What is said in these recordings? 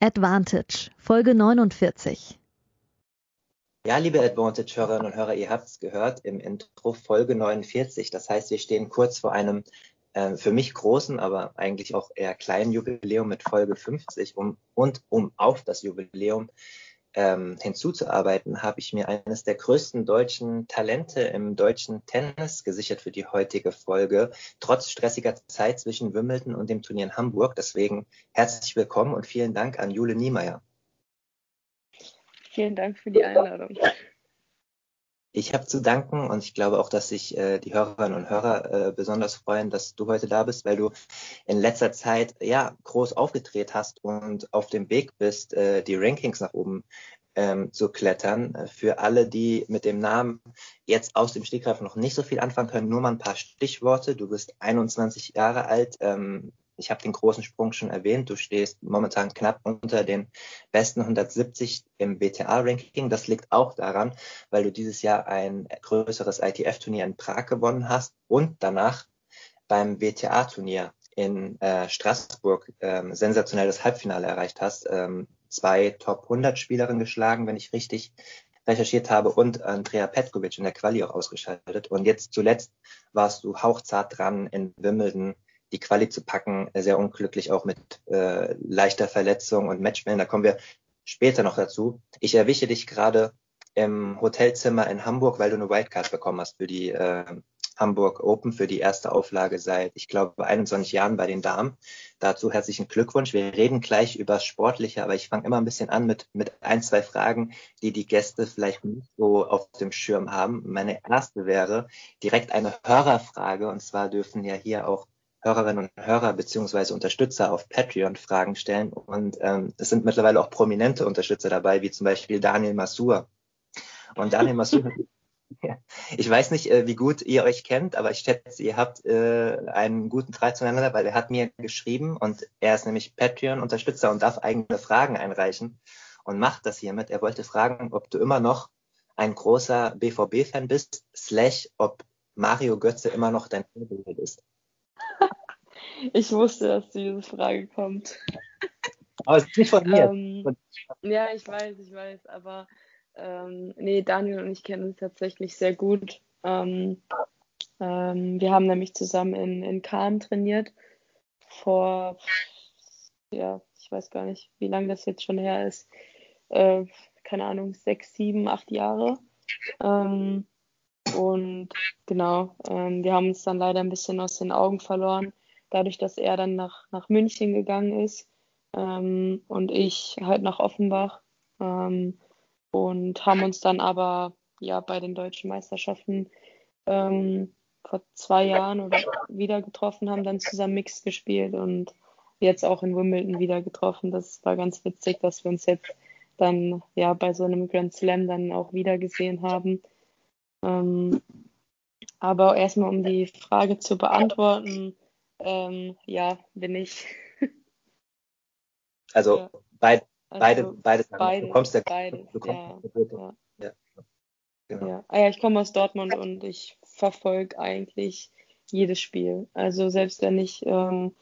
Advantage, Folge 49. Ja, liebe Advantage-Hörerinnen und Hörer, ihr habt es gehört im Intro Folge 49. Das heißt, wir stehen kurz vor einem äh, für mich großen, aber eigentlich auch eher kleinen Jubiläum mit Folge 50. Um, und um auf das Jubiläum ähm, hinzuzuarbeiten, habe ich mir eines der größten deutschen Talente im deutschen Tennis gesichert für die heutige Folge, trotz stressiger Zeit zwischen Wimbledon und dem Turnier in Hamburg. Deswegen herzlich willkommen und vielen Dank an Jule Niemeyer. Vielen Dank für die Einladung. Ich habe zu danken und ich glaube auch, dass sich äh, die Hörerinnen und Hörer äh, besonders freuen, dass du heute da bist, weil du in letzter Zeit ja groß aufgedreht hast und auf dem Weg bist, äh, die Rankings nach oben ähm, zu klettern. Für alle, die mit dem Namen jetzt aus dem Stegreif noch nicht so viel anfangen können, nur mal ein paar Stichworte. Du bist 21 Jahre alt, ähm, ich habe den großen Sprung schon erwähnt. Du stehst momentan knapp unter den besten 170 im WTA-Ranking. Das liegt auch daran, weil du dieses Jahr ein größeres ITF-Turnier in Prag gewonnen hast und danach beim WTA-Turnier in äh, Straßburg ähm, sensationelles Halbfinale erreicht hast. Ähm, zwei Top 100 Spielerinnen geschlagen, wenn ich richtig recherchiert habe und Andrea Petkovic in der Quali auch ausgeschaltet. Und jetzt zuletzt warst du hauchzart dran in Wimbledon die Quali zu packen, sehr unglücklich auch mit äh, leichter Verletzung und Matchman. Da kommen wir später noch dazu. Ich erwische dich gerade im Hotelzimmer in Hamburg, weil du eine Wildcard bekommen hast für die äh, Hamburg Open, für die erste Auflage seit, ich glaube, 21 Jahren bei den Damen. Dazu herzlichen Glückwunsch. Wir reden gleich über Sportliche, aber ich fange immer ein bisschen an mit, mit ein, zwei Fragen, die die Gäste vielleicht nicht so auf dem Schirm haben. Meine erste wäre direkt eine Hörerfrage und zwar dürfen ja hier auch Hörerinnen und Hörer beziehungsweise Unterstützer auf Patreon Fragen stellen. Und ähm, es sind mittlerweile auch prominente Unterstützer dabei, wie zum Beispiel Daniel Masur. Und Daniel Masur, ich weiß nicht, äh, wie gut ihr euch kennt, aber ich schätze, ihr habt äh, einen guten Draht zueinander, weil er hat mir geschrieben und er ist nämlich Patreon-Unterstützer und darf eigene Fragen einreichen und macht das hiermit. Er wollte fragen, ob du immer noch ein großer BVB-Fan bist, slash ob Mario Götze immer noch dein Vorbild ist. Ich wusste, dass diese Frage kommt. Aber es ist nicht von mir. Ähm, ja, ich weiß, ich weiß, aber ähm, nee, Daniel und ich kennen uns tatsächlich sehr gut. Ähm, ähm, wir haben nämlich zusammen in, in Kahn trainiert vor, ja, ich weiß gar nicht, wie lange das jetzt schon her ist. Äh, keine Ahnung, sechs, sieben, acht Jahre. Ähm, und genau, ähm, wir haben uns dann leider ein bisschen aus den Augen verloren dadurch, dass er dann nach, nach München gegangen ist ähm, und ich halt nach Offenbach ähm, und haben uns dann aber ja bei den deutschen Meisterschaften ähm, vor zwei Jahren oder wieder getroffen, haben dann zusammen Mix gespielt und jetzt auch in Wimbledon wieder getroffen. Das war ganz witzig, dass wir uns jetzt dann ja bei so einem Grand Slam dann auch wieder gesehen haben. Ähm, aber erstmal um die Frage zu beantworten, ähm, ja, bin ich. Also ja. beid, also beide. Beide, du kommst ja, beides, du kommst ja. ja. Genau. ja. Ah, ja, ich komme aus Dortmund und ich verfolge eigentlich jedes Spiel. Also selbst wenn ich ähm,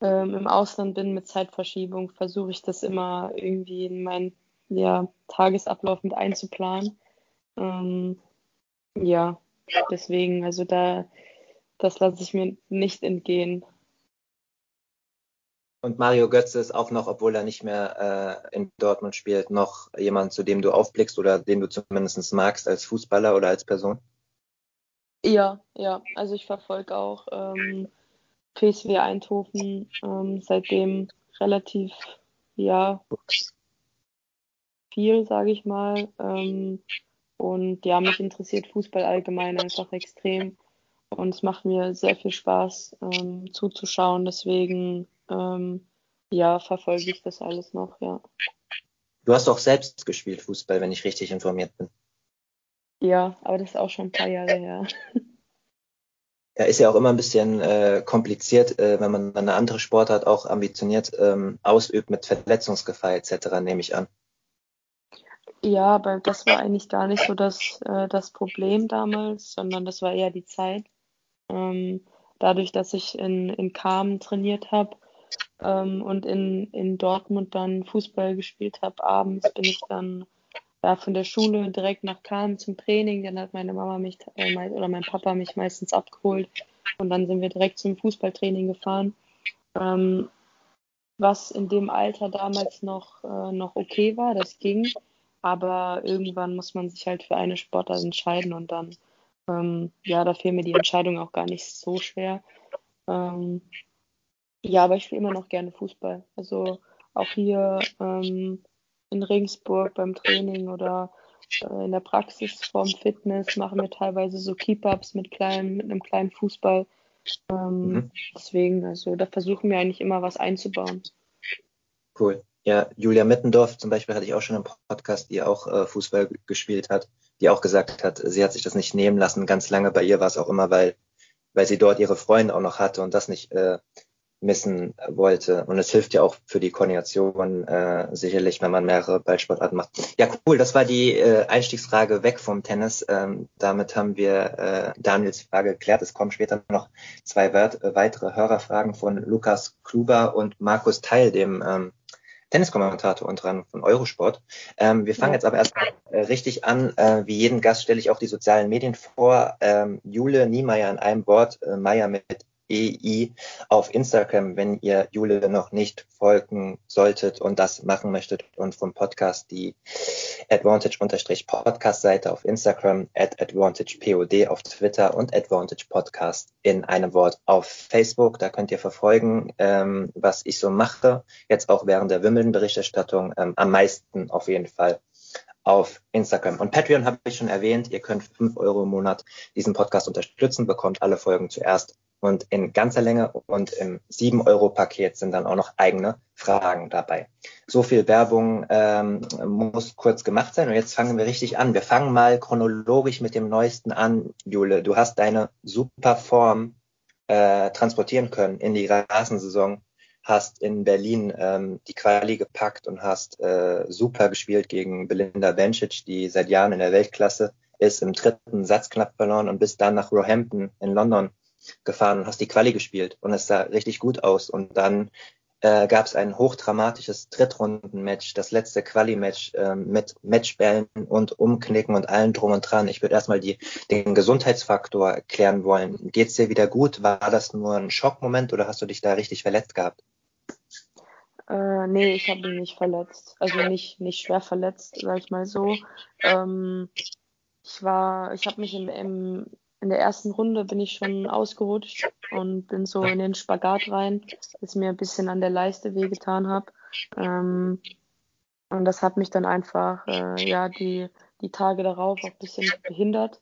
ähm, im Ausland bin mit Zeitverschiebung, versuche ich das immer irgendwie in meinen ja, Tagesablauf mit einzuplanen. Ähm, ja, deswegen, also da das lasse ich mir nicht entgehen. Und Mario Götze ist auch noch, obwohl er nicht mehr äh, in Dortmund spielt, noch jemand, zu dem du aufblickst oder den du zumindest magst als Fußballer oder als Person? Ja, ja. Also ich verfolge auch ähm, PSW Eindhoven ähm, seitdem relativ, ja, viel, sage ich mal. Ähm, und ja, mich interessiert Fußball allgemein einfach extrem. Und es macht mir sehr viel Spaß ähm, zuzuschauen. Deswegen, ähm, ja, verfolge ich das alles noch, ja. Du hast auch selbst gespielt Fußball, wenn ich richtig informiert bin. Ja, aber das ist auch schon ein paar Jahre her. Ja, ist ja auch immer ein bisschen äh, kompliziert, äh, wenn man eine andere Sportart auch ambitioniert ähm, ausübt mit Verletzungsgefahr etc., nehme ich an. Ja, aber das war eigentlich gar nicht so das, äh, das Problem damals, sondern das war eher die Zeit. Ähm, dadurch, dass ich in, in Kam trainiert habe ähm, und in, in Dortmund dann Fußball gespielt habe, abends bin ich dann ja, von der Schule direkt nach Kam zum Training. Dann hat meine Mama mich äh, oder mein Papa mich meistens abgeholt und dann sind wir direkt zum Fußballtraining gefahren. Ähm, was in dem Alter damals noch, äh, noch okay war, das ging. Aber irgendwann muss man sich halt für eine Sportart entscheiden und dann, ähm, ja, da fiel mir die Entscheidung auch gar nicht so schwer. Ähm, ja, aber ich spiele immer noch gerne Fußball. Also auch hier ähm, in Regensburg beim Training oder äh, in der Praxis vorm Fitness machen wir teilweise so Keep-Ups mit, kleinen, mit einem kleinen Fußball. Ähm, mhm. Deswegen, also da versuchen wir eigentlich immer was einzubauen. Cool. Ja, Julia Mittendorf zum Beispiel hatte ich auch schon im Podcast, die auch äh, Fußball gespielt hat, die auch gesagt hat, sie hat sich das nicht nehmen lassen. Ganz lange bei ihr war es auch immer, weil, weil sie dort ihre Freunde auch noch hatte und das nicht äh, missen wollte. Und es hilft ja auch für die Koordination äh, sicherlich, wenn man mehrere Ballsportarten macht. Ja, cool. Das war die äh, Einstiegsfrage weg vom Tennis. Ähm, damit haben wir äh, Daniels Frage geklärt. Es kommen später noch zwei weitere Hörerfragen von Lukas Kluber und Markus Teil, dem ähm, Tenniskommentator unter anderem von Eurosport. Ähm, wir fangen ja. jetzt aber erstmal äh, richtig an. Äh, wie jeden Gast stelle ich auch die sozialen Medien vor. Ähm, Jule Niemeyer in einem Wort, äh, Meier mit EI auf Instagram, wenn ihr Jule noch nicht folgen solltet und das machen möchtet und vom Podcast die Advantage-Podcast-Seite auf Instagram, at AdvantagePOD auf Twitter und Advantage Podcast in einem Wort auf Facebook. Da könnt ihr verfolgen, ähm, was ich so mache. Jetzt auch während der Wimbledon-Berichterstattung ähm, am meisten auf jeden Fall auf Instagram. Und Patreon habe ich schon erwähnt. Ihr könnt fünf Euro im Monat diesen Podcast unterstützen, bekommt alle Folgen zuerst und in ganzer Länge und im 7-Euro-Paket sind dann auch noch eigene Fragen dabei. So viel Werbung ähm, muss kurz gemacht sein und jetzt fangen wir richtig an. Wir fangen mal chronologisch mit dem Neuesten an, Jule. Du hast deine super Form äh, transportieren können in die Rasensaison, hast in Berlin ähm, die Quali gepackt und hast äh, super gespielt gegen Belinda Bencic, die seit Jahren in der Weltklasse ist, im dritten Satz knapp verloren und bist dann nach Roehampton in London gefahren und hast die Quali gespielt und es sah richtig gut aus. Und dann äh, gab es ein hochdramatisches Drittrunden-Match, das letzte Quali-Match äh, mit Matchbällen und Umknicken und allem drum und dran. Ich würde erstmal den Gesundheitsfaktor erklären wollen. Geht's dir wieder gut? War das nur ein Schockmoment oder hast du dich da richtig verletzt gehabt? Äh, nee, ich habe mich nicht verletzt. Also nicht, nicht schwer verletzt, sag ich mal so. Ähm, ich war, ich habe mich im, im in der ersten Runde bin ich schon ausgerutscht und bin so in den Spagat rein, dass mir ein bisschen an der Leiste wehgetan habe. Ähm, und das hat mich dann einfach, äh, ja, die, die Tage darauf auch ein bisschen behindert.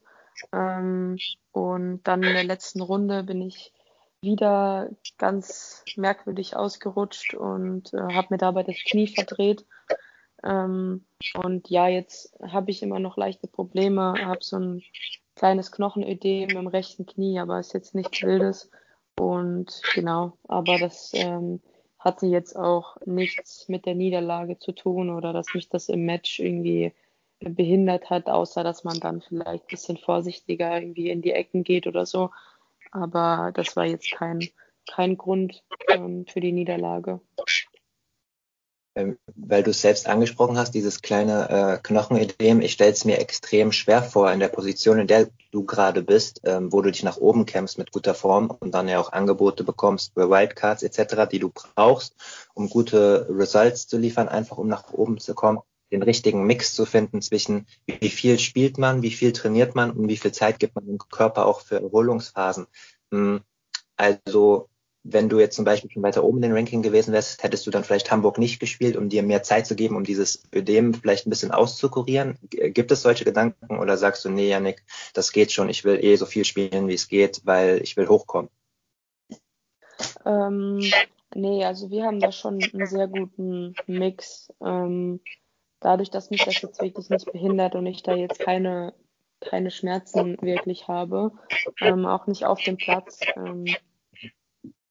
Ähm, und dann in der letzten Runde bin ich wieder ganz merkwürdig ausgerutscht und äh, habe mir dabei das Knie verdreht. Ähm, und ja, jetzt habe ich immer noch leichte Probleme, habe so ein kleines Knochenödem im rechten Knie, aber ist jetzt nichts Wildes. Und genau, aber das ähm, hatte jetzt auch nichts mit der Niederlage zu tun oder dass mich das im Match irgendwie behindert hat, außer dass man dann vielleicht ein bisschen vorsichtiger irgendwie in die Ecken geht oder so. Aber das war jetzt kein, kein Grund ähm, für die Niederlage. Ähm, weil du es selbst angesprochen hast, dieses kleine äh, Knochenödem, ich stelle es mir extrem schwer vor in der Position, in der du gerade bist, ähm, wo du dich nach oben kämpfst mit guter Form und dann ja auch Angebote bekommst für Wildcards etc., die du brauchst, um gute Results zu liefern, einfach um nach oben zu kommen, den richtigen Mix zu finden zwischen wie viel spielt man, wie viel trainiert man und wie viel Zeit gibt man dem Körper auch für Erholungsphasen. Hm, also wenn du jetzt zum Beispiel schon weiter oben in den Ranking gewesen wärst, hättest du dann vielleicht Hamburg nicht gespielt, um dir mehr Zeit zu geben, um dieses Ödem vielleicht ein bisschen auszukurieren? Gibt es solche Gedanken oder sagst du, nee, Janik, das geht schon, ich will eh so viel spielen, wie es geht, weil ich will hochkommen? Ähm, nee, also wir haben da schon einen sehr guten Mix. Ähm, dadurch, dass mich das jetzt wirklich nicht behindert und ich da jetzt keine, keine Schmerzen wirklich habe, ähm, auch nicht auf dem Platz, ähm,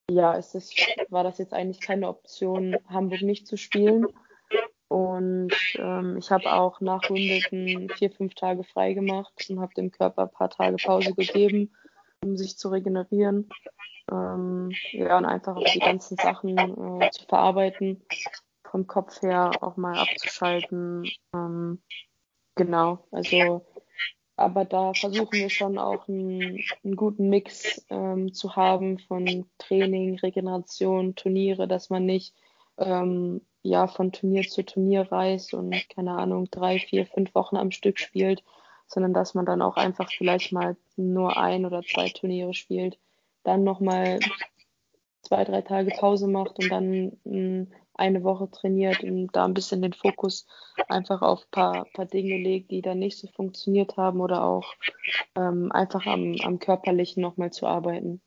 ja, ist das, war das jetzt eigentlich keine Option, Hamburg nicht zu spielen. Und ähm, ich habe auch nach Wimbledon vier, fünf Tage frei gemacht und habe dem Körper ein paar Tage Pause gegeben, um sich zu regenerieren. Ähm, ja, und einfach auch die ganzen Sachen äh, zu verarbeiten, vom Kopf her auch mal abzuschalten. Ähm, genau, also aber da versuchen wir schon auch einen, einen guten Mix ähm, zu haben von Training, Regeneration, Turniere, dass man nicht ähm, ja von Turnier zu Turnier reist und keine Ahnung drei, vier, fünf Wochen am Stück spielt, sondern dass man dann auch einfach vielleicht mal nur ein oder zwei Turniere spielt, dann nochmal zwei, drei Tage Pause macht und dann mh, eine Woche trainiert und da ein bisschen den Fokus einfach auf ein paar, paar Dinge legt, die dann nicht so funktioniert haben oder auch ähm, einfach am, am Körperlichen nochmal zu arbeiten.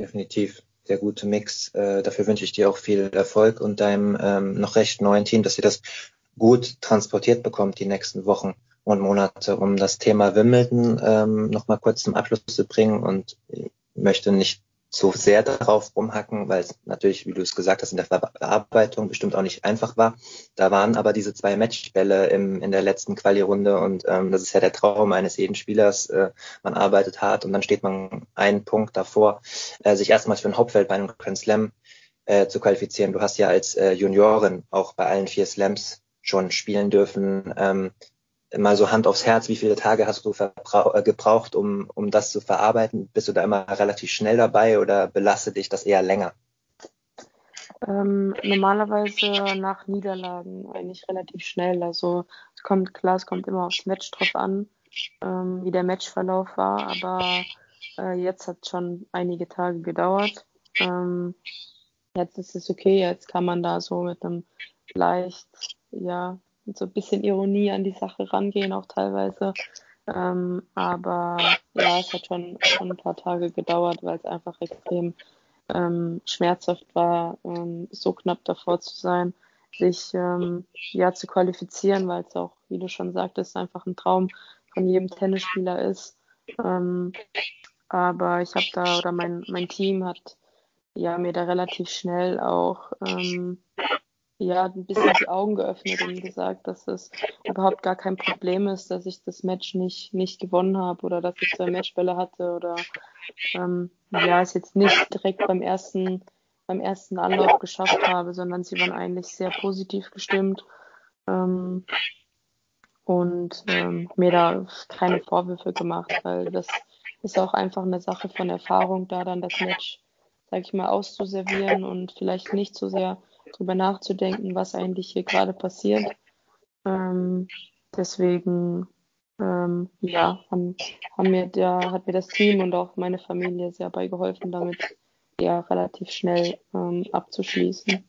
Definitiv. Sehr gute Mix. Äh, dafür wünsche ich dir auch viel Erfolg und deinem ähm, noch recht neuen Team, dass ihr das gut transportiert bekommt die nächsten Wochen und Monate, um das Thema Wimbledon ähm, nochmal kurz zum Abschluss zu bringen und möchte nicht so sehr darauf rumhacken, weil es natürlich, wie du es gesagt hast, in der Verarbeitung bestimmt auch nicht einfach war. Da waren aber diese zwei Matchbälle im, in der letzten Quali-Runde und ähm, das ist ja der Traum eines jeden Spielers. Äh, man arbeitet hart und dann steht man einen Punkt davor, äh, sich erstmals für ein Hauptfeld bei einem Grand Slam äh, zu qualifizieren. Du hast ja als äh, Juniorin auch bei allen vier Slams schon spielen dürfen. Ähm, mal so Hand aufs Herz, wie viele Tage hast du äh, gebraucht, um, um das zu verarbeiten? Bist du da immer relativ schnell dabei oder belastet dich das eher länger? Ähm, normalerweise nach Niederlagen eigentlich relativ schnell. Also es kommt klar, es kommt immer aufs Match drauf an, ähm, wie der Matchverlauf war, aber äh, jetzt hat schon einige Tage gedauert. Ähm, jetzt ist es okay, jetzt kann man da so mit einem leicht, ja, mit so ein bisschen Ironie an die Sache rangehen, auch teilweise. Ähm, aber ja, es hat schon, schon ein paar Tage gedauert, weil es einfach extrem ähm, schmerzhaft war, ähm, so knapp davor zu sein, sich ähm, ja zu qualifizieren, weil es auch, wie du schon sagtest, einfach ein Traum von jedem Tennisspieler ist. Ähm, aber ich habe da oder mein mein Team hat ja mir da relativ schnell auch ähm, ja, ein bisschen die Augen geöffnet und gesagt, dass es überhaupt gar kein Problem ist, dass ich das Match nicht, nicht gewonnen habe oder dass ich zwei Matchbälle hatte oder ähm, ja, es jetzt nicht direkt beim ersten, beim ersten Anlauf geschafft habe, sondern sie waren eigentlich sehr positiv gestimmt ähm, und ähm, mir da keine Vorwürfe gemacht, weil das ist auch einfach eine Sache von Erfahrung, da dann das Match, sag ich mal, auszuservieren und vielleicht nicht so sehr drüber nachzudenken, was eigentlich hier gerade passiert. Ähm, deswegen, ähm, ja, haben, haben mir da, hat mir das Team und auch meine Familie sehr beigeholfen, damit ja relativ schnell ähm, abzuschließen.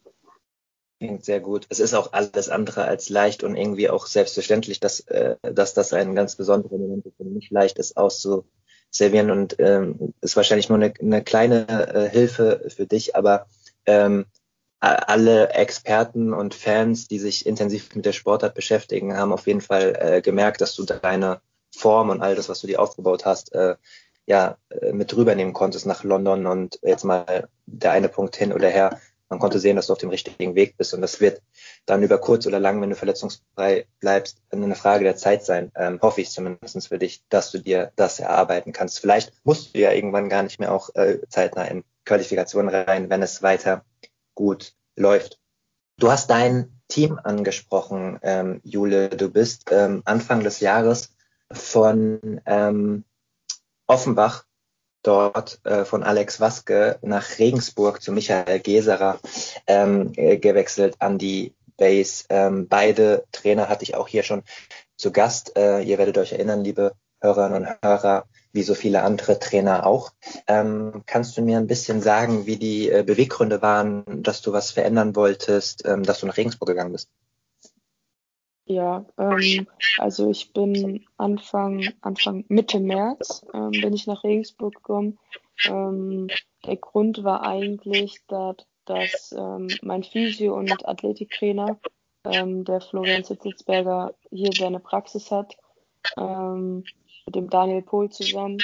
Klingt sehr gut. Es ist auch alles andere als leicht und irgendwie auch selbstverständlich, dass, äh, dass das ein ganz besonderer Moment ist und nicht leicht ist auszuservieren und ähm, ist wahrscheinlich nur eine, eine kleine äh, Hilfe für dich, aber ähm, alle Experten und Fans, die sich intensiv mit der Sportart beschäftigen, haben auf jeden Fall äh, gemerkt, dass du deine Form und all das, was du dir aufgebaut hast, äh, ja, äh, mit rübernehmen konntest nach London und jetzt mal der eine Punkt hin oder her. Man konnte sehen, dass du auf dem richtigen Weg bist und das wird dann über kurz oder lang, wenn du verletzungsfrei bleibst, eine Frage der Zeit sein, ähm, hoffe ich zumindest für dich, dass du dir das erarbeiten kannst. Vielleicht musst du ja irgendwann gar nicht mehr auch äh, zeitnah in Qualifikationen rein, wenn es weiter gut läuft. Du hast dein Team angesprochen, ähm, Jule. Du bist ähm, Anfang des Jahres von ähm, Offenbach dort äh, von Alex Waske nach Regensburg zu Michael Geserer ähm, äh, gewechselt an die Base. Ähm, beide Trainer hatte ich auch hier schon zu Gast. Äh, ihr werdet euch erinnern, liebe Hörerinnen und Hörer, wie so viele andere Trainer auch. Ähm, kannst du mir ein bisschen sagen, wie die äh, Beweggründe waren, dass du was verändern wolltest, ähm, dass du nach Regensburg gegangen bist? Ja, ähm, also ich bin Anfang, Anfang Mitte März ähm, bin ich nach Regensburg gekommen. Ähm, der Grund war eigentlich, dass, dass ähm, mein Physio- und Athletiktrainer der Florian Sitzelsberger hier seine Praxis hat, ähm, mit dem Daniel Pohl zusammen.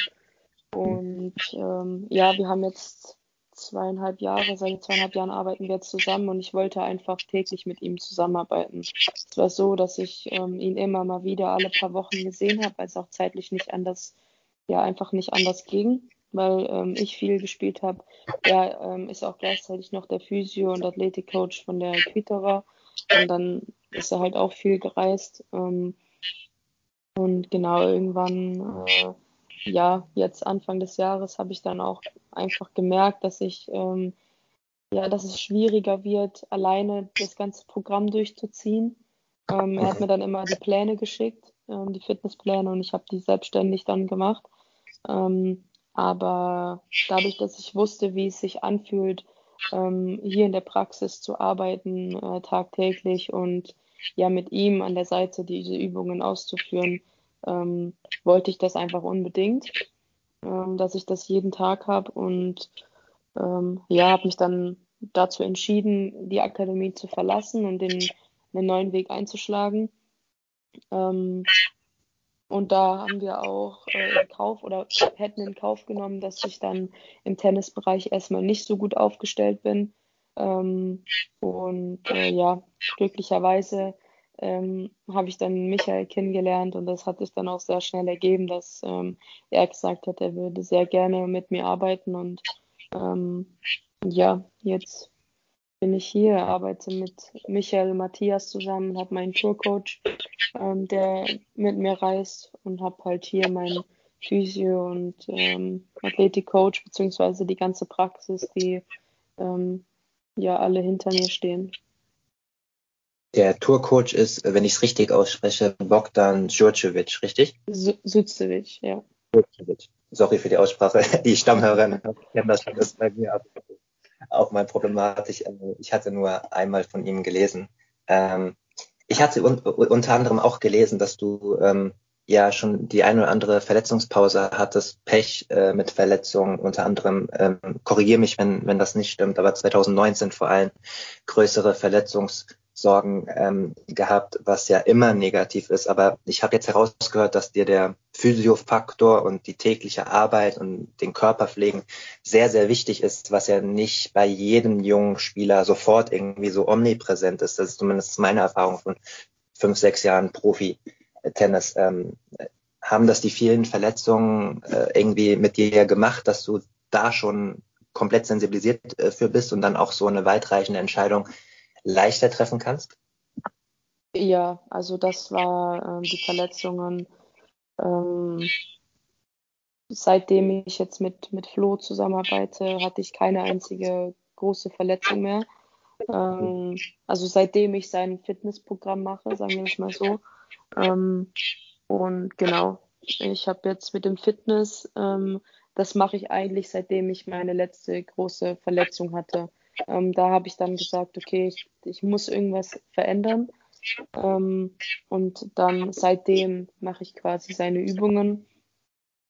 Und ähm, ja, wir haben jetzt zweieinhalb Jahre, seit zweieinhalb Jahren arbeiten wir zusammen und ich wollte einfach täglich mit ihm zusammenarbeiten. Es war so, dass ich ähm, ihn immer mal wieder alle paar Wochen gesehen habe, weil es auch zeitlich nicht anders, ja, einfach nicht anders ging, weil ähm, ich viel gespielt habe. Er ähm, ist auch gleichzeitig noch der Physio- und Athletikcoach von der Quitora und dann ist er halt auch viel gereist. Und genau, irgendwann, äh, ja, jetzt Anfang des Jahres habe ich dann auch einfach gemerkt, dass ich, ähm, ja, dass es schwieriger wird, alleine das ganze Programm durchzuziehen. Ähm, er hat mir dann immer die Pläne geschickt, ähm, die Fitnesspläne, und ich habe die selbstständig dann gemacht. Ähm, aber dadurch, dass ich wusste, wie es sich anfühlt, ähm, hier in der Praxis zu arbeiten, äh, tagtäglich und ja mit ihm an der Seite diese Übungen auszuführen, ähm, wollte ich das einfach unbedingt, ähm, dass ich das jeden Tag habe und ähm, ja, habe mich dann dazu entschieden, die Akademie zu verlassen und den, einen neuen Weg einzuschlagen. Ähm, und da haben wir auch äh, in Kauf oder hätten in Kauf genommen, dass ich dann im Tennisbereich erstmal nicht so gut aufgestellt bin. Ähm, und äh, ja, glücklicherweise ähm, habe ich dann Michael kennengelernt und das hat sich dann auch sehr schnell ergeben, dass ähm, er gesagt hat, er würde sehr gerne mit mir arbeiten und ähm, ja, jetzt bin ich hier, arbeite mit Michael Matthias zusammen, habe meinen Tourcoach, ähm, der mit mir reist und habe halt hier meinen Physio und ähm, Athletikcoach beziehungsweise die ganze Praxis, die ähm, ja alle hinter mir stehen. Der Tourcoach ist, wenn ich es richtig ausspreche, Bogdan Djurcevic, richtig? Sucevic, ja. Sorry für die Aussprache. Die Stammhörerinnen kennen das schon, das ist bei mir auch mal problematisch. Also, ich hatte nur einmal von ihm gelesen. Ähm, ich hatte un unter anderem auch gelesen, dass du ähm, ja schon die eine oder andere Verletzungspause hattest, Pech äh, mit Verletzungen, unter anderem, ähm, korrigiere mich, wenn, wenn das nicht stimmt, aber 2019 vor allem größere Verletzungs Sorgen ähm, gehabt, was ja immer negativ ist. Aber ich habe jetzt herausgehört, dass dir der Physiofaktor und die tägliche Arbeit und den Körperpflegen sehr, sehr wichtig ist, was ja nicht bei jedem jungen Spieler sofort irgendwie so omnipräsent ist. Das ist zumindest meine Erfahrung von fünf, sechs Jahren Profi-Tennis. Ähm, haben das die vielen Verletzungen äh, irgendwie mit dir gemacht, dass du da schon komplett sensibilisiert äh, für bist und dann auch so eine weitreichende Entscheidung leichter treffen kannst? Ja, also das war äh, die Verletzungen. Ähm, seitdem ich jetzt mit, mit Flo zusammenarbeite, hatte ich keine einzige große Verletzung mehr. Ähm, also seitdem ich sein Fitnessprogramm mache, sagen wir es mal so. Ähm, und genau, ich habe jetzt mit dem Fitness, ähm, das mache ich eigentlich seitdem ich meine letzte große Verletzung hatte. Ähm, da habe ich dann gesagt, okay, ich, ich muss irgendwas verändern. Ähm, und dann seitdem mache ich quasi seine Übungen.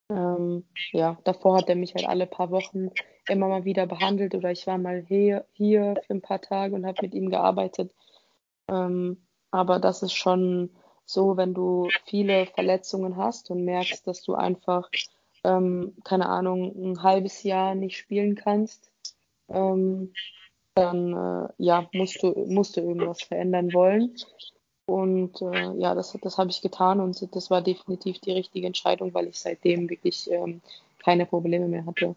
Ähm, ja, davor hat er mich halt alle paar Wochen immer mal wieder behandelt oder ich war mal hier, hier für ein paar Tage und habe mit ihm gearbeitet. Ähm, aber das ist schon so, wenn du viele Verletzungen hast und merkst, dass du einfach, ähm, keine Ahnung, ein halbes Jahr nicht spielen kannst, ähm, dann äh, ja, musst du, musst du irgendwas verändern wollen. Und äh, ja, das, das habe ich getan und das war definitiv die richtige Entscheidung, weil ich seitdem wirklich ähm, keine Probleme mehr hatte.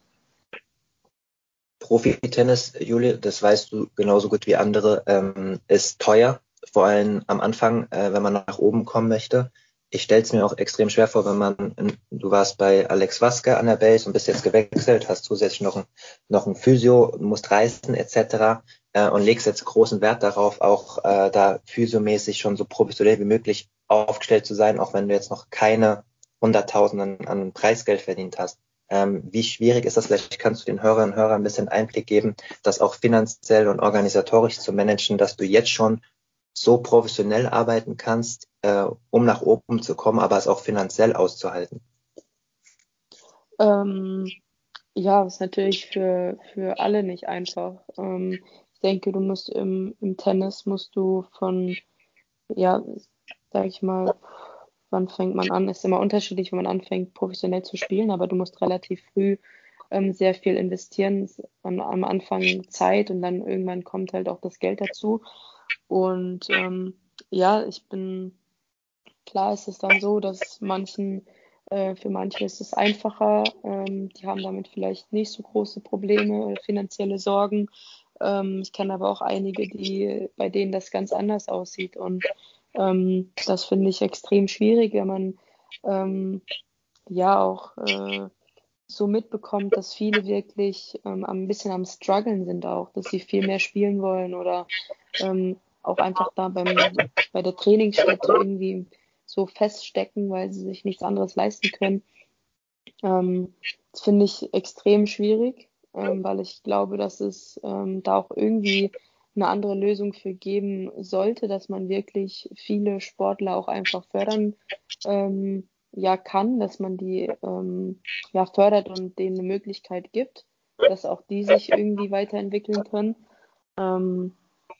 Profi-Tennis, Juli, das weißt du genauso gut wie andere, ähm, ist teuer, vor allem am Anfang, äh, wenn man nach oben kommen möchte ich stelle es mir auch extrem schwer vor, wenn man, du warst bei Alex Waske an der Base und bist jetzt gewechselt, hast zusätzlich noch ein, noch ein Physio, musst reisen etc. Äh, und legst jetzt großen Wert darauf, auch äh, da physiomäßig schon so professionell wie möglich aufgestellt zu sein, auch wenn du jetzt noch keine Hunderttausenden an Preisgeld verdient hast. Ähm, wie schwierig ist das? Vielleicht kannst du den Hörerinnen und Hörern ein bisschen Einblick geben, das auch finanziell und organisatorisch zu managen, dass du jetzt schon so professionell arbeiten kannst, äh, um nach oben zu kommen, aber es auch finanziell auszuhalten? Ähm, ja, ist natürlich für, für alle nicht einfach. Ähm, ich denke, du musst im, im Tennis musst du von ja, sag ich mal, wann fängt man an? Ist immer unterschiedlich, wenn man anfängt, professionell zu spielen, aber du musst relativ früh ähm, sehr viel investieren. Am, am, Anfang Zeit und dann irgendwann kommt halt auch das Geld dazu. Und ähm, ja, ich bin klar, ist es dann so, dass manchen äh, für manche ist es einfacher. Ähm, die haben damit vielleicht nicht so große Probleme oder finanzielle Sorgen. Ähm, ich kenne aber auch einige, die, bei denen das ganz anders aussieht. Und ähm, das finde ich extrem schwierig, wenn man ähm, ja auch äh, so mitbekommt, dass viele wirklich ähm, ein bisschen am struggeln sind auch, dass sie viel mehr spielen wollen oder ähm, auch einfach da beim, bei der Trainingsstätte irgendwie so feststecken, weil sie sich nichts anderes leisten können. Ähm, das finde ich extrem schwierig, ähm, weil ich glaube, dass es ähm, da auch irgendwie eine andere Lösung für geben sollte, dass man wirklich viele Sportler auch einfach fördern ähm, ja kann, dass man die ähm, ja fördert und denen eine Möglichkeit gibt, dass auch die sich irgendwie weiterentwickeln können. Ähm,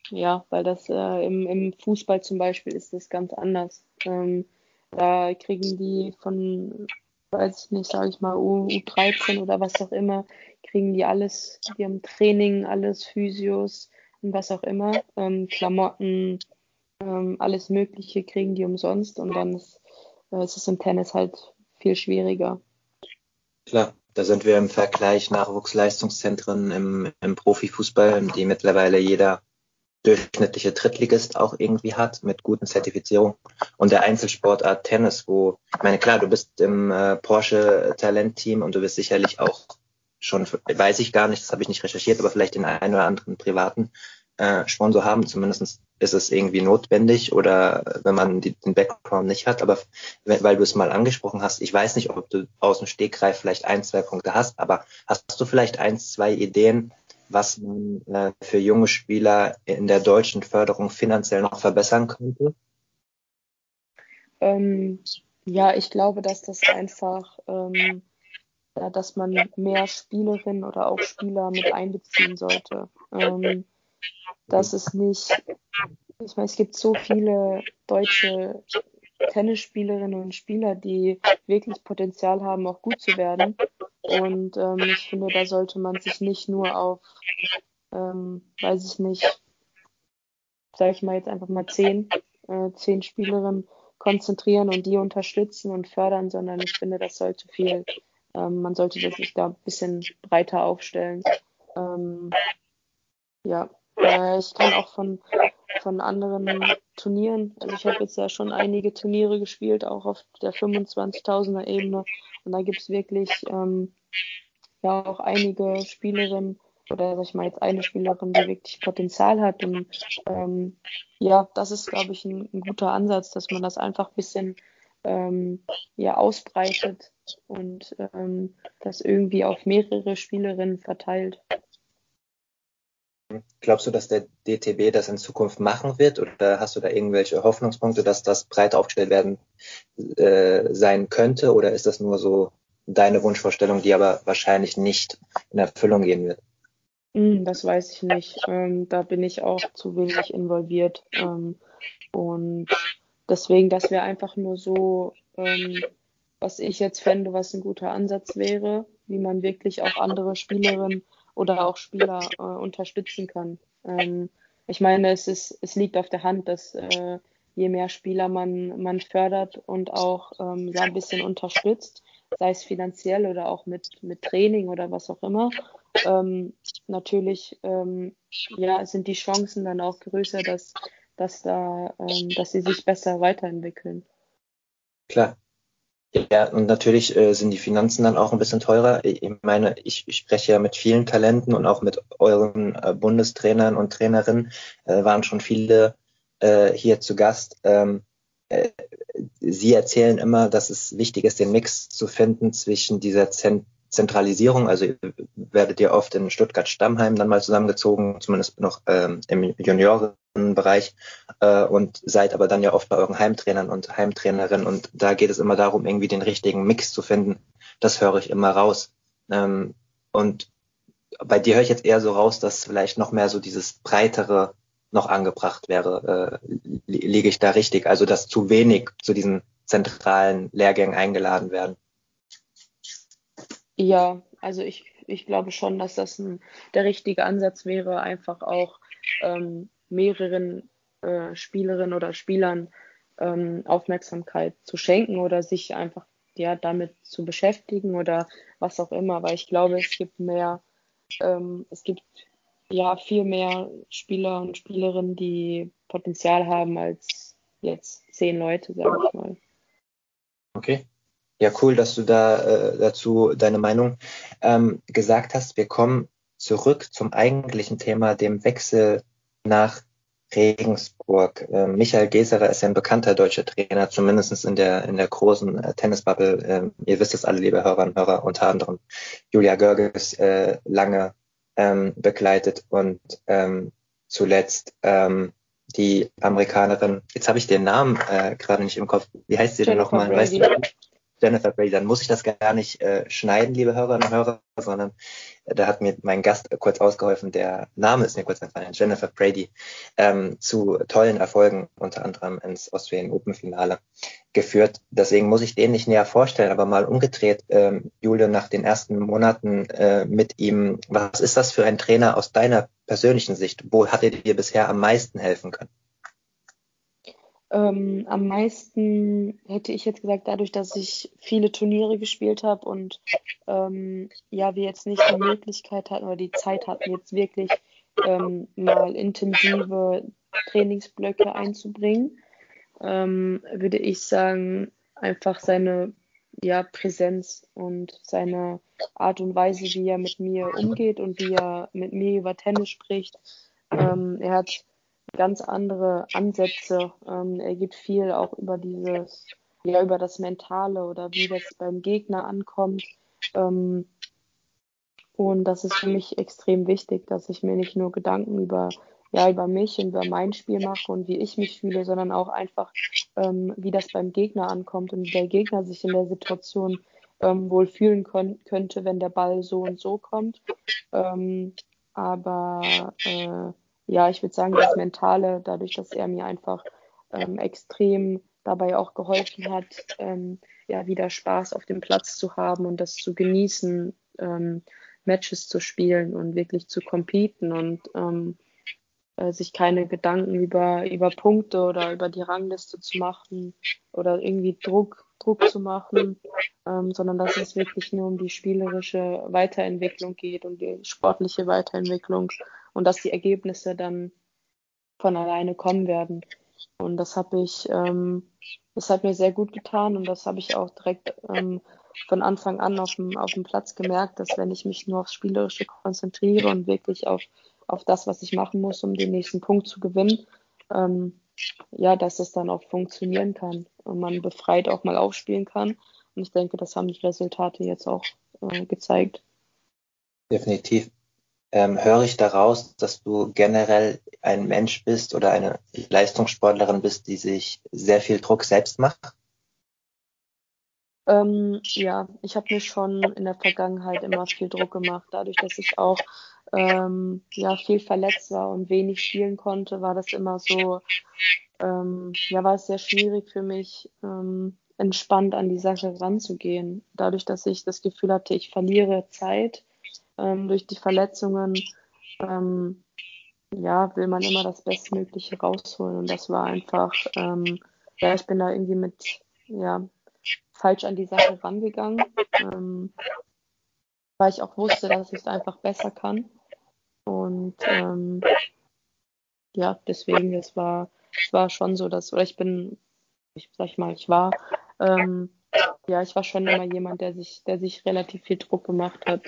ja, weil das äh, im, im Fußball zum Beispiel ist das ganz anders. Ähm, da kriegen die von, weiß ich nicht, sage ich mal, U, U13 oder was auch immer, kriegen die alles, die haben Training, alles Physios und was auch immer, ähm, Klamotten, ähm, alles Mögliche kriegen die umsonst und dann ist, äh, ist es im Tennis halt viel schwieriger. Klar, da sind wir im Vergleich Nachwuchsleistungszentren im, im Profifußball, die mittlerweile jeder durchschnittliche Drittligist auch irgendwie hat mit guten Zertifizierungen und der Einzelsportart Tennis, wo, ich meine, klar, du bist im äh, Porsche Talentteam und du wirst sicherlich auch schon, weiß ich gar nicht, das habe ich nicht recherchiert, aber vielleicht den einen oder anderen privaten äh, Sponsor haben. Zumindest ist es irgendwie notwendig oder wenn man die, den Background nicht hat. Aber weil du es mal angesprochen hast, ich weiß nicht, ob du aus dem Stegreif vielleicht ein, zwei Punkte hast, aber hast du vielleicht ein, zwei Ideen, was man äh, für junge Spieler in der deutschen Förderung finanziell noch verbessern könnte? Ähm, ja, ich glaube, dass das einfach, ähm, ja, dass man mehr Spielerinnen oder auch Spieler mit einbeziehen sollte. Ähm, dass es nicht, ich meine, es gibt so viele deutsche Tennisspielerinnen und Spieler, die wirklich Potenzial haben, auch gut zu werden. Und ähm, ich finde, da sollte man sich nicht nur auf, ähm, weiß ich nicht, sage ich mal jetzt einfach mal zehn, äh, zehn Spielerinnen konzentrieren und die unterstützen und fördern, sondern ich finde, das sollte viel, ähm, man sollte sich da ein bisschen breiter aufstellen. Ähm, ja, äh, ich kann auch von, von anderen Turnieren, also ich habe jetzt ja schon einige Turniere gespielt, auch auf der 25.000er Ebene und da gibt es wirklich ähm, ja auch einige Spielerinnen oder sag ich mal jetzt eine Spielerin, die wirklich Potenzial hat. Und ähm, ja, das ist, glaube ich, ein, ein, guter Ansatz, dass man das einfach ein bisschen ähm, ja, ausbreitet und ähm, das irgendwie auf mehrere Spielerinnen verteilt. Glaubst du, dass der DTB das in Zukunft machen wird oder hast du da irgendwelche Hoffnungspunkte, dass das breit aufgestellt werden äh, sein könnte oder ist das nur so deine Wunschvorstellung, die aber wahrscheinlich nicht in Erfüllung gehen wird? Hm, das weiß ich nicht. Ähm, da bin ich auch zu wenig involviert. Ähm, und deswegen, das wäre einfach nur so, ähm, was ich jetzt fände, was ein guter Ansatz wäre, wie man wirklich auch andere Spielerinnen oder auch Spieler äh, unterstützen kann. Ähm, ich meine, es, ist, es liegt auf der Hand, dass äh, je mehr Spieler man, man fördert und auch ähm, ja, ein bisschen unterstützt, sei es finanziell oder auch mit, mit Training oder was auch immer, ähm, natürlich ähm, ja, sind die Chancen dann auch größer, dass, dass, da, ähm, dass sie sich besser weiterentwickeln. Klar, ja, und natürlich äh, sind die Finanzen dann auch ein bisschen teurer. Ich meine, ich, ich spreche ja mit vielen Talenten und auch mit euren äh, Bundestrainern und Trainerinnen. Äh, waren schon viele äh, hier zu Gast. Ähm, äh, sie erzählen immer, dass es wichtig ist, den Mix zu finden zwischen dieser Zent Zentralisierung. Also werdet ihr oft in Stuttgart-Stammheim dann mal zusammengezogen, zumindest noch ähm, im Juniorenbereich äh, und seid aber dann ja oft bei euren Heimtrainern und Heimtrainerinnen und da geht es immer darum, irgendwie den richtigen Mix zu finden. Das höre ich immer raus. Ähm, und bei dir höre ich jetzt eher so raus, dass vielleicht noch mehr so dieses breitere noch angebracht wäre. Äh, liege ich da richtig? Also dass zu wenig zu diesen zentralen Lehrgängen eingeladen werden. Ja, also ich, ich glaube schon, dass das ein, der richtige Ansatz wäre, einfach auch ähm, mehreren äh, Spielerinnen oder Spielern ähm, Aufmerksamkeit zu schenken oder sich einfach ja damit zu beschäftigen oder was auch immer, weil ich glaube, es gibt mehr, ähm, es gibt ja viel mehr Spieler und Spielerinnen, die Potenzial haben als jetzt zehn Leute, sage ich mal. Okay. Ja, cool, dass du da äh, dazu deine Meinung ähm, gesagt hast. Wir kommen zurück zum eigentlichen Thema, dem Wechsel nach Regensburg. Äh, Michael Geserer ist ja ein bekannter deutscher Trainer, zumindest in der, in der großen äh, Tennisbubble. Äh, ihr wisst es alle, liebe Hörer und Hörer, unter anderem Julia Görges äh, lange ähm, begleitet und ähm, zuletzt ähm, die Amerikanerin, jetzt habe ich den Namen äh, gerade nicht im Kopf, wie heißt sie denn nochmal? Weißt du? Jennifer Brady, dann muss ich das gar nicht äh, schneiden, liebe Hörerinnen und Hörer, sondern äh, da hat mir mein Gast kurz ausgeholfen, der Name ist mir kurz entfallen, Jennifer Brady, ähm, zu tollen Erfolgen, unter anderem ins Australian Open Finale geführt. Deswegen muss ich den nicht näher vorstellen, aber mal umgedreht, ähm, Jule, nach den ersten Monaten äh, mit ihm, was ist das für ein Trainer aus deiner persönlichen Sicht? Wo hat er dir bisher am meisten helfen können? Ähm, am meisten hätte ich jetzt gesagt, dadurch, dass ich viele Turniere gespielt habe und ähm, ja, wir jetzt nicht die Möglichkeit hatten oder die Zeit hatten, jetzt wirklich ähm, mal intensive Trainingsblöcke einzubringen, ähm, würde ich sagen, einfach seine ja, Präsenz und seine Art und Weise, wie er mit mir umgeht und wie er mit mir über Tennis spricht. Ähm, er hat ganz andere Ansätze. Ähm, er geht viel auch über dieses, ja, über das Mentale oder wie das beim Gegner ankommt. Ähm, und das ist für mich extrem wichtig, dass ich mir nicht nur Gedanken über, ja, über mich und über mein Spiel mache und wie ich mich fühle, sondern auch einfach, ähm, wie das beim Gegner ankommt und wie der Gegner sich in der Situation ähm, wohl fühlen könnte, wenn der Ball so und so kommt. Ähm, aber äh, ja, ich würde sagen, das Mentale, dadurch, dass er mir einfach ähm, extrem dabei auch geholfen hat, ähm, ja, wieder Spaß auf dem Platz zu haben und das zu genießen, ähm, Matches zu spielen und wirklich zu competen und ähm, äh, sich keine Gedanken über, über Punkte oder über die Rangliste zu machen oder irgendwie Druck, Druck zu machen, ähm, sondern dass es wirklich nur um die spielerische Weiterentwicklung geht und die sportliche Weiterentwicklung und dass die Ergebnisse dann von alleine kommen werden. Und das habe ich, ähm, das hat mir sehr gut getan und das habe ich auch direkt ähm, von Anfang an auf dem, auf dem Platz gemerkt, dass wenn ich mich nur aufs Spielerische konzentriere und wirklich auf, auf das, was ich machen muss, um den nächsten Punkt zu gewinnen, ähm, ja, dass es dann auch funktionieren kann und man befreit auch mal aufspielen kann. Und ich denke, das haben die Resultate jetzt auch äh, gezeigt. Definitiv ähm, höre ich daraus, dass du generell ein Mensch bist oder eine Leistungssportlerin bist, die sich sehr viel Druck selbst macht? Ähm, ja, ich habe mir schon in der Vergangenheit immer viel Druck gemacht. Dadurch, dass ich auch ähm, ja, viel verletzt war und wenig spielen konnte, war das immer so, ähm, ja, war es sehr schwierig für mich, ähm, entspannt an die Sache ranzugehen. Dadurch, dass ich das Gefühl hatte, ich verliere Zeit ähm, durch die Verletzungen, ähm, ja, will man immer das Bestmögliche rausholen. Und das war einfach, ähm, ja, ich bin da irgendwie mit, ja, falsch an die Sache rangegangen, ähm, weil ich auch wusste, dass ich es einfach besser kann. Und ähm, ja, deswegen, es war, es war schon so, dass, oder ich bin, ich sag mal, ich war, ähm, ja, ich war schon immer jemand, der sich, der sich relativ viel Druck gemacht hat.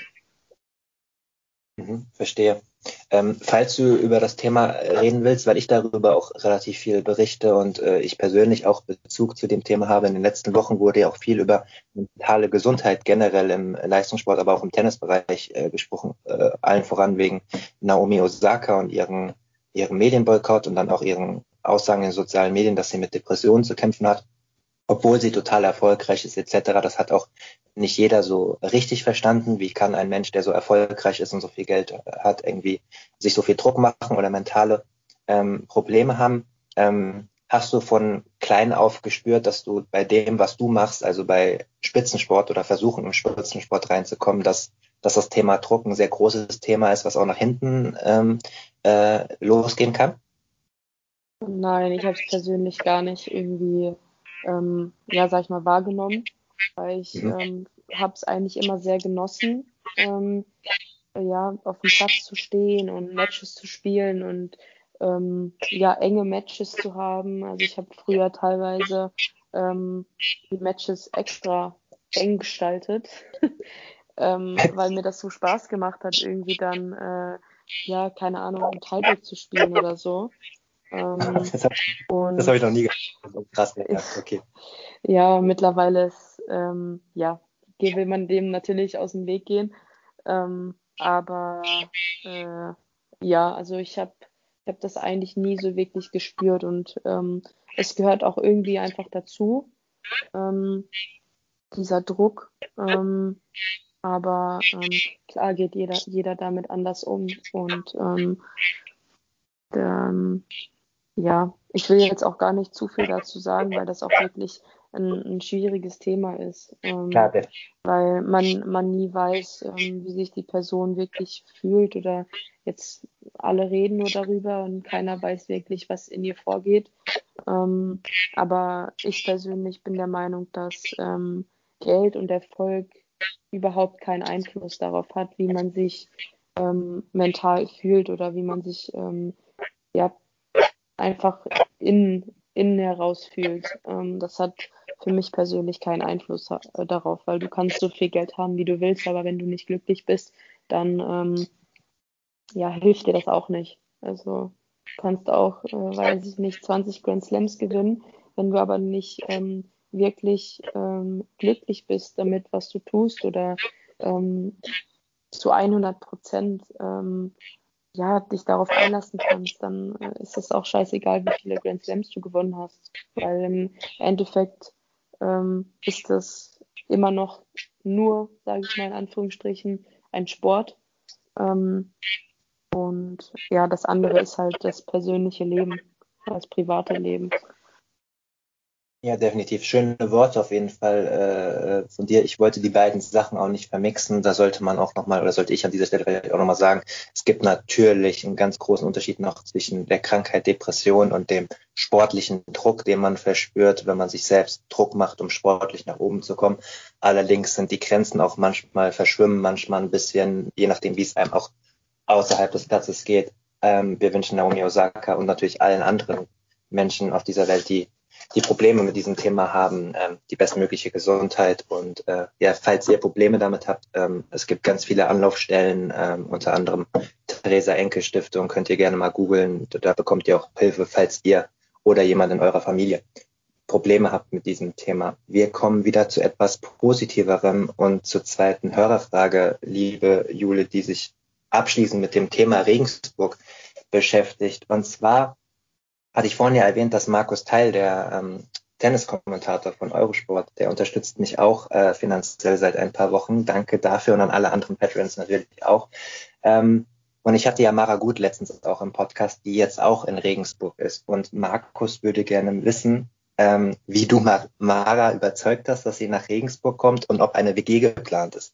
Mhm, verstehe. Ähm, falls du über das Thema reden willst, weil ich darüber auch relativ viel berichte und äh, ich persönlich auch Bezug zu dem Thema habe, in den letzten Wochen wurde ja auch viel über mentale Gesundheit generell im Leistungssport, aber auch im Tennisbereich äh, gesprochen, äh, allen voran wegen Naomi Osaka und ihren, ihrem Medienboykott und dann auch ihren Aussagen in sozialen Medien, dass sie mit Depressionen zu kämpfen hat obwohl sie total erfolgreich ist etc. Das hat auch nicht jeder so richtig verstanden. Wie kann ein Mensch, der so erfolgreich ist und so viel Geld hat, irgendwie sich so viel Druck machen oder mentale ähm, Probleme haben. Ähm, hast du von klein auf gespürt, dass du bei dem, was du machst, also bei Spitzensport oder versuchen im Spitzensport reinzukommen, dass, dass das Thema Druck ein sehr großes Thema ist, was auch nach hinten ähm, äh, losgehen kann? Nein, ich habe es persönlich gar nicht irgendwie, ähm, ja, sag ich mal, wahrgenommen, weil ich mhm. ähm, habe es eigentlich immer sehr genossen, ähm, ja, auf dem Platz zu stehen und Matches zu spielen und ähm, ja, enge Matches zu haben. Also ich habe früher teilweise ähm, die Matches extra eng gestaltet, ähm, weil mir das so Spaß gemacht hat, irgendwie dann, äh, ja, keine Ahnung, ein Tiebreak zu spielen oder so. Ähm, das habe hab ich noch nie gemacht. Krass, ja, okay. Ja, mittlerweile ist, ähm, ja, will man dem natürlich aus dem Weg gehen. Ähm, aber äh, ja, also ich habe ich hab das eigentlich nie so wirklich gespürt und ähm, es gehört auch irgendwie einfach dazu, ähm, dieser Druck. Ähm, aber klar geht jeder, jeder damit anders um und ähm, ja, ich will jetzt auch gar nicht zu viel dazu sagen, weil das auch wirklich ein, ein schwieriges Thema ist. Ähm, Klar, weil man, man nie weiß, ähm, wie sich die Person wirklich fühlt oder jetzt alle reden nur darüber und keiner weiß wirklich, was in ihr vorgeht. Ähm, aber ich persönlich bin der Meinung, dass ähm, Geld und Erfolg überhaupt keinen Einfluss darauf hat, wie man sich ähm, mental fühlt oder wie man sich ähm, ja einfach innen, innen heraus fühlt. Ähm, das hat für mich persönlich keinen Einfluss äh, darauf, weil du kannst so viel Geld haben, wie du willst, aber wenn du nicht glücklich bist, dann ähm, ja, hilft dir das auch nicht. Also du kannst auch, äh, weiß ich nicht, 20 Grand Slams gewinnen, wenn du aber nicht ähm, wirklich ähm, glücklich bist damit, was du tust oder ähm, zu 100 Prozent ähm, ja, dich darauf einlassen kannst, dann äh, ist es auch scheißegal, wie viele Grand Slams du gewonnen hast. Weil im Endeffekt ähm, ist das immer noch nur, sage ich mal in Anführungsstrichen, ein Sport. Ähm, und ja, das andere ist halt das persönliche Leben, das private Leben. Ja, definitiv. Schöne Worte auf jeden Fall äh, von dir. Ich wollte die beiden Sachen auch nicht vermixen. Da sollte man auch nochmal, oder sollte ich an dieser Stelle vielleicht auch nochmal sagen, es gibt natürlich einen ganz großen Unterschied noch zwischen der Krankheit Depression und dem sportlichen Druck, den man verspürt, wenn man sich selbst Druck macht, um sportlich nach oben zu kommen. Allerdings sind die Grenzen auch manchmal verschwimmen, manchmal ein bisschen, je nachdem, wie es einem auch außerhalb des Platzes geht. Ähm, wir wünschen Naomi Osaka und natürlich allen anderen Menschen auf dieser Welt, die die Probleme mit diesem Thema haben, ähm, die bestmögliche Gesundheit. Und äh, ja, falls ihr Probleme damit habt, ähm, es gibt ganz viele Anlaufstellen, ähm, unter anderem Theresa Enkel Stiftung, könnt ihr gerne mal googeln. Da bekommt ihr auch Hilfe, falls ihr oder jemand in eurer Familie Probleme habt mit diesem Thema. Wir kommen wieder zu etwas Positiverem und zur zweiten Hörerfrage, liebe Jule, die sich abschließend mit dem Thema Regensburg beschäftigt. Und zwar hatte ich vorhin ja erwähnt, dass Markus Teil, der ähm, Tenniskommentator von Eurosport, der unterstützt mich auch äh, finanziell seit ein paar Wochen. Danke dafür und an alle anderen Patrons natürlich auch. Ähm, und ich hatte ja Mara Gut letztens auch im Podcast, die jetzt auch in Regensburg ist. Und Markus würde gerne wissen, ähm, wie du Mara überzeugt hast, dass sie nach Regensburg kommt und ob eine WG geplant ist.